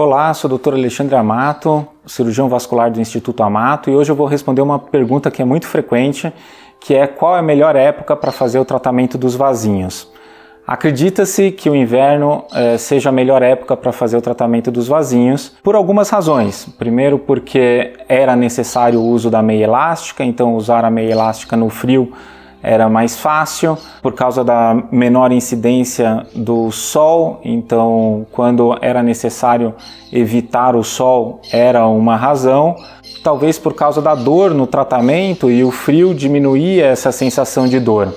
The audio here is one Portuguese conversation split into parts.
Olá, sou o Dr. Alexandre Amato, cirurgião vascular do Instituto Amato, e hoje eu vou responder uma pergunta que é muito frequente, que é qual é a melhor época para fazer o tratamento dos vasinhos. Acredita-se que o inverno eh, seja a melhor época para fazer o tratamento dos vasinhos por algumas razões. Primeiro, porque era necessário o uso da meia elástica, então usar a meia elástica no frio era mais fácil por causa da menor incidência do sol, então quando era necessário evitar o sol era uma razão. Talvez por causa da dor no tratamento e o frio diminuía essa sensação de dor.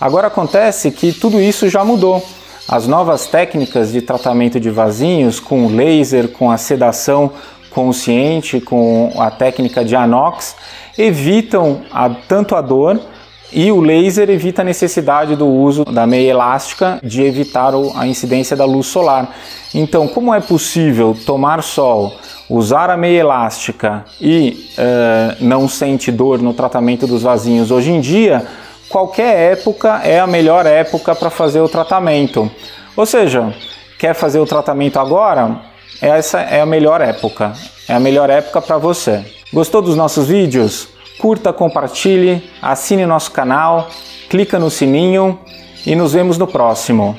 Agora acontece que tudo isso já mudou. As novas técnicas de tratamento de vasinhos, com laser, com a sedação consciente, com a técnica de anox, evitam a, tanto a dor e o laser evita a necessidade do uso da meia elástica de evitar a incidência da luz solar. Então, como é possível tomar sol, usar a meia elástica e uh, não sente dor no tratamento dos vasinhos hoje em dia? Qualquer época é a melhor época para fazer o tratamento. Ou seja, quer fazer o tratamento agora? Essa é a melhor época. É a melhor época para você. Gostou dos nossos vídeos? Curta, compartilhe, assine nosso canal, clica no sininho e nos vemos no próximo.